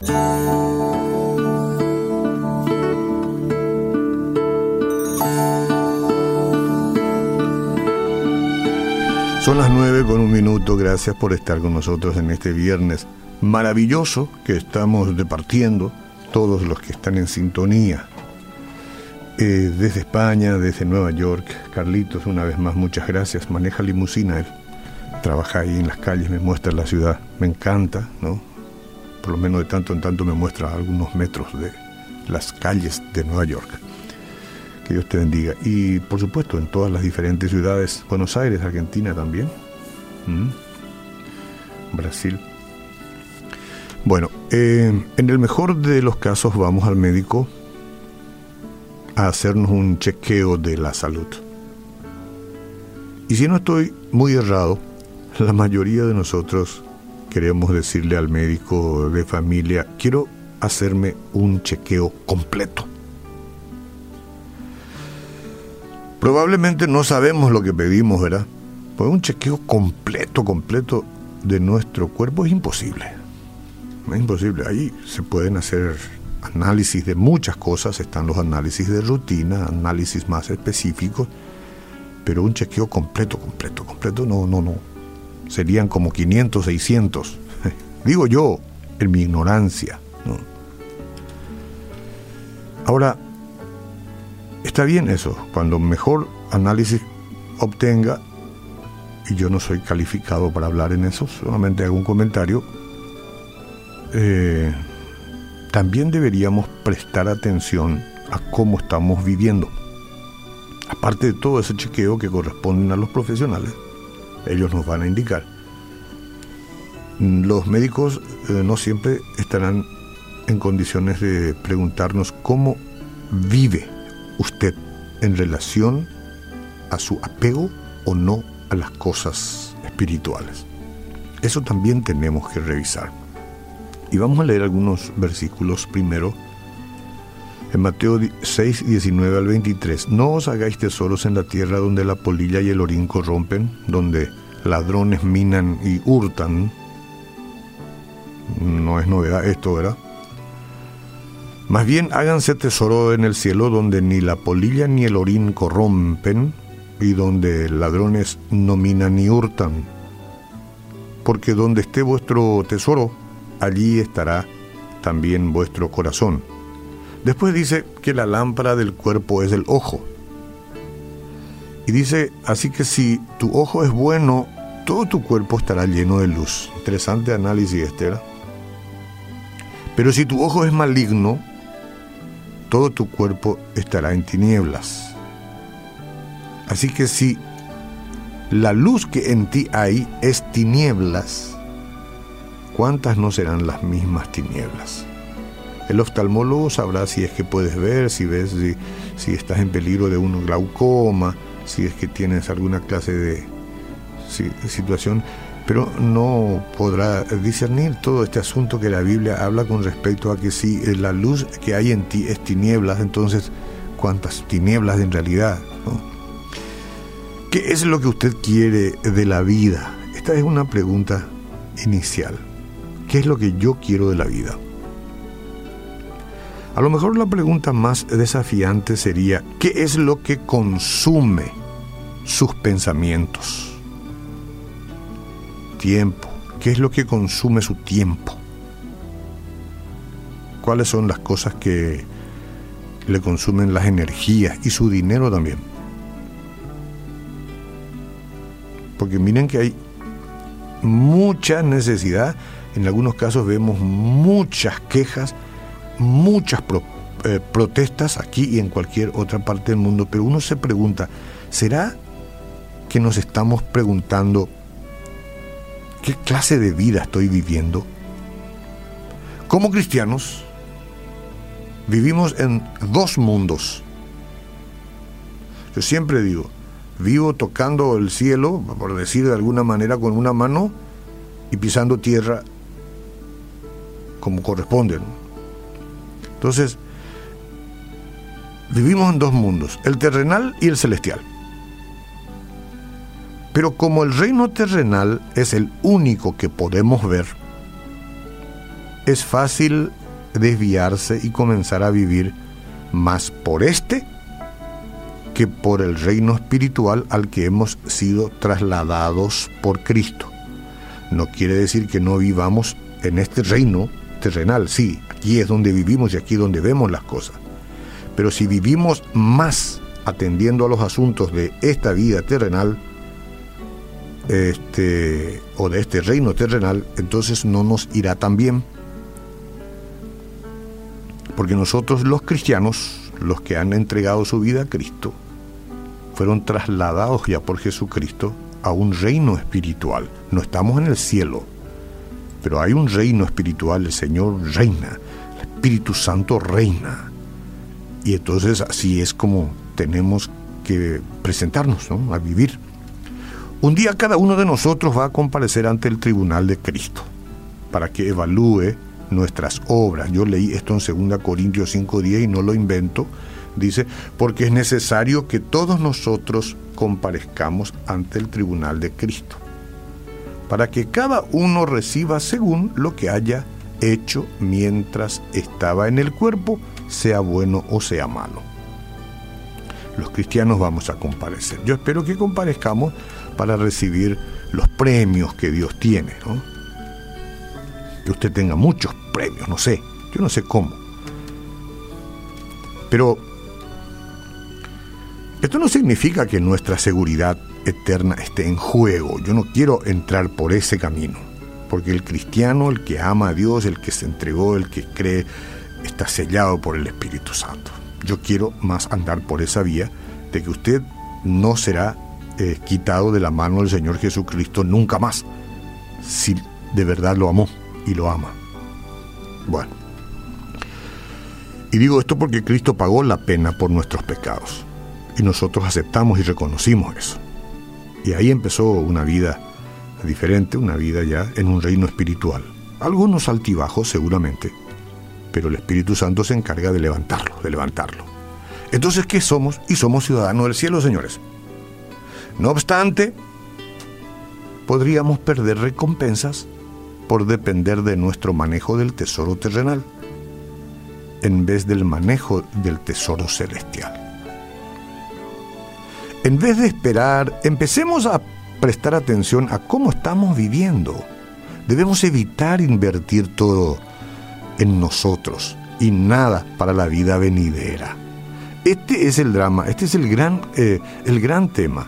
Son las nueve con un minuto, gracias por estar con nosotros en este viernes maravilloso que estamos departiendo todos los que están en sintonía. Eh, desde España, desde Nueva York, Carlitos, una vez más, muchas gracias. Maneja limusina él, trabaja ahí en las calles, me muestra la ciudad, me encanta, ¿no? Por lo menos de tanto en tanto me muestra algunos metros de las calles de Nueva York. Que Dios te bendiga. Y por supuesto en todas las diferentes ciudades, Buenos Aires, Argentina también, Brasil. Bueno, eh, en el mejor de los casos vamos al médico a hacernos un chequeo de la salud. Y si no estoy muy errado, la mayoría de nosotros queremos decirle al médico de familia, quiero hacerme un chequeo completo. Probablemente no sabemos lo que pedimos, ¿verdad? Pues un chequeo completo, completo de nuestro cuerpo es imposible. Es imposible. Ahí se pueden hacer análisis de muchas cosas, están los análisis de rutina, análisis más específicos, pero un chequeo completo, completo, completo, no, no, no. Serían como 500, 600. Digo yo, en mi ignorancia. Ahora, Está bien eso, cuando mejor análisis obtenga, y yo no soy calificado para hablar en eso, solamente hago un comentario, eh, también deberíamos prestar atención a cómo estamos viviendo. Aparte de todo ese chequeo que corresponden a los profesionales, ellos nos van a indicar. Los médicos eh, no siempre estarán en condiciones de preguntarnos cómo vive usted en relación a su apego o no a las cosas espirituales. Eso también tenemos que revisar. Y vamos a leer algunos versículos primero. En Mateo 6, 19 al 23. No os hagáis tesoros en la tierra donde la polilla y el orín corrompen, donde ladrones minan y hurtan. No es novedad esto, ¿verdad? Más bien háganse tesoro en el cielo donde ni la polilla ni el orín corrompen y donde ladrones no minan ni hurtan. Porque donde esté vuestro tesoro, allí estará también vuestro corazón. Después dice que la lámpara del cuerpo es el ojo. Y dice, así que si tu ojo es bueno, todo tu cuerpo estará lleno de luz. Interesante análisis, Esther. Pero si tu ojo es maligno, todo tu cuerpo estará en tinieblas. Así que si la luz que en ti hay es tinieblas, ¿cuántas no serán las mismas tinieblas? El oftalmólogo sabrá si es que puedes ver, si ves, si, estás en peligro de un glaucoma, si es que tienes alguna clase de situación pero no podrá discernir todo este asunto que la Biblia habla con respecto a que si la luz que hay en ti es tinieblas, entonces cuántas tinieblas en realidad. ¿Qué es lo que usted quiere de la vida? Esta es una pregunta inicial. ¿Qué es lo que yo quiero de la vida? A lo mejor la pregunta más desafiante sería, ¿qué es lo que consume sus pensamientos? tiempo. ¿Qué es lo que consume su tiempo? ¿Cuáles son las cosas que le consumen las energías y su dinero también? Porque miren que hay mucha necesidad, en algunos casos vemos muchas quejas, muchas eh, protestas aquí y en cualquier otra parte del mundo, pero uno se pregunta, ¿será que nos estamos preguntando ¿Qué clase de vida estoy viviendo? Como cristianos, vivimos en dos mundos. Yo siempre digo, vivo tocando el cielo, por decir de alguna manera, con una mano y pisando tierra como corresponde. Entonces, vivimos en dos mundos, el terrenal y el celestial. Pero como el reino terrenal es el único que podemos ver, es fácil desviarse y comenzar a vivir más por este que por el reino espiritual al que hemos sido trasladados por Cristo. No quiere decir que no vivamos en este reino terrenal, sí, aquí es donde vivimos y aquí es donde vemos las cosas. Pero si vivimos más atendiendo a los asuntos de esta vida terrenal, este, o de este reino terrenal, entonces no nos irá tan bien. Porque nosotros los cristianos, los que han entregado su vida a Cristo, fueron trasladados ya por Jesucristo a un reino espiritual. No estamos en el cielo, pero hay un reino espiritual, el Señor reina, el Espíritu Santo reina. Y entonces así es como tenemos que presentarnos, a vivir. Un día cada uno de nosotros va a comparecer ante el tribunal de Cristo para que evalúe nuestras obras. Yo leí esto en 2 Corintios 5.10 y no lo invento. Dice, porque es necesario que todos nosotros comparezcamos ante el tribunal de Cristo, para que cada uno reciba según lo que haya hecho mientras estaba en el cuerpo, sea bueno o sea malo. Los cristianos vamos a comparecer. Yo espero que comparezcamos para recibir los premios que Dios tiene. Que usted tenga muchos premios, no sé, yo no sé cómo. Pero esto no significa que nuestra seguridad eterna esté en juego. Yo no quiero entrar por ese camino. Porque el cristiano, el que ama a Dios, el que se entregó, el que cree, está sellado por el Espíritu Santo. Yo quiero más andar por esa vía de que usted no será eh, quitado de la mano del Señor Jesucristo nunca más, si de verdad lo amó y lo ama. Bueno. Y digo esto porque Cristo pagó la pena por nuestros pecados y nosotros aceptamos y reconocimos eso. Y ahí empezó una vida diferente, una vida ya en un reino espiritual. Algunos altibajos seguramente, pero el Espíritu Santo se encarga de levantarlo, de levantarlo. Entonces, ¿qué somos? Y somos ciudadanos del cielo, señores. No obstante, podríamos perder recompensas por depender de nuestro manejo del tesoro terrenal en vez del manejo del tesoro celestial. En vez de esperar, empecemos a prestar atención a cómo estamos viviendo. Debemos evitar invertir todo en nosotros y nada para la vida venidera. Este es el drama, este es el gran, eh, el gran tema.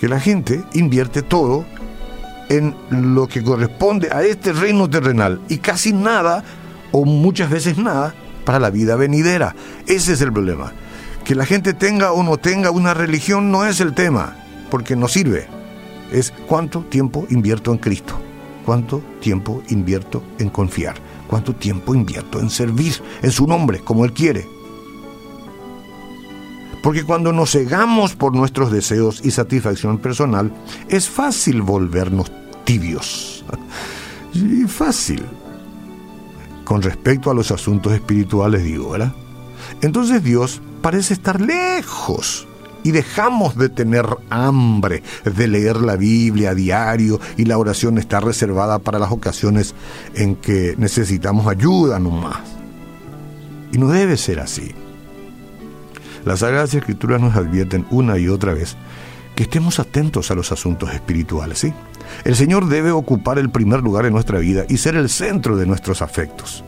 Que la gente invierte todo en lo que corresponde a este reino terrenal y casi nada, o muchas veces nada, para la vida venidera. Ese es el problema. Que la gente tenga o no tenga una religión no es el tema, porque no sirve. Es cuánto tiempo invierto en Cristo, cuánto tiempo invierto en confiar, cuánto tiempo invierto en servir en su nombre, como Él quiere. Porque cuando nos cegamos por nuestros deseos y satisfacción personal, es fácil volvernos tibios. Y fácil. Con respecto a los asuntos espirituales, digo, ¿verdad? Entonces Dios parece estar lejos y dejamos de tener hambre de leer la Biblia a diario y la oración está reservada para las ocasiones en que necesitamos ayuda nomás. Y no debe ser así. Las Sagradas Escrituras nos advierten una y otra vez que estemos atentos a los asuntos espirituales, ¿sí? El Señor debe ocupar el primer lugar en nuestra vida y ser el centro de nuestros afectos.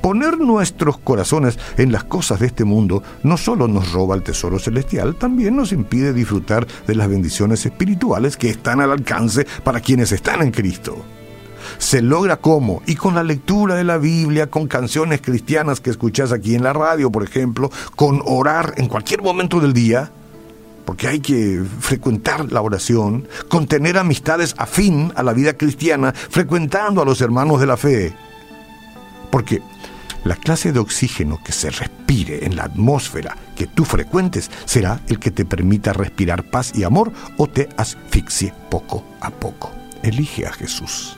Poner nuestros corazones en las cosas de este mundo no solo nos roba el tesoro celestial, también nos impide disfrutar de las bendiciones espirituales que están al alcance para quienes están en Cristo. Se logra cómo? Y con la lectura de la Biblia, con canciones cristianas que escuchas aquí en la radio, por ejemplo, con orar en cualquier momento del día, porque hay que frecuentar la oración, con tener amistades afín a la vida cristiana, frecuentando a los hermanos de la fe. Porque la clase de oxígeno que se respire en la atmósfera que tú frecuentes será el que te permita respirar paz y amor o te asfixie poco a poco. Elige a Jesús.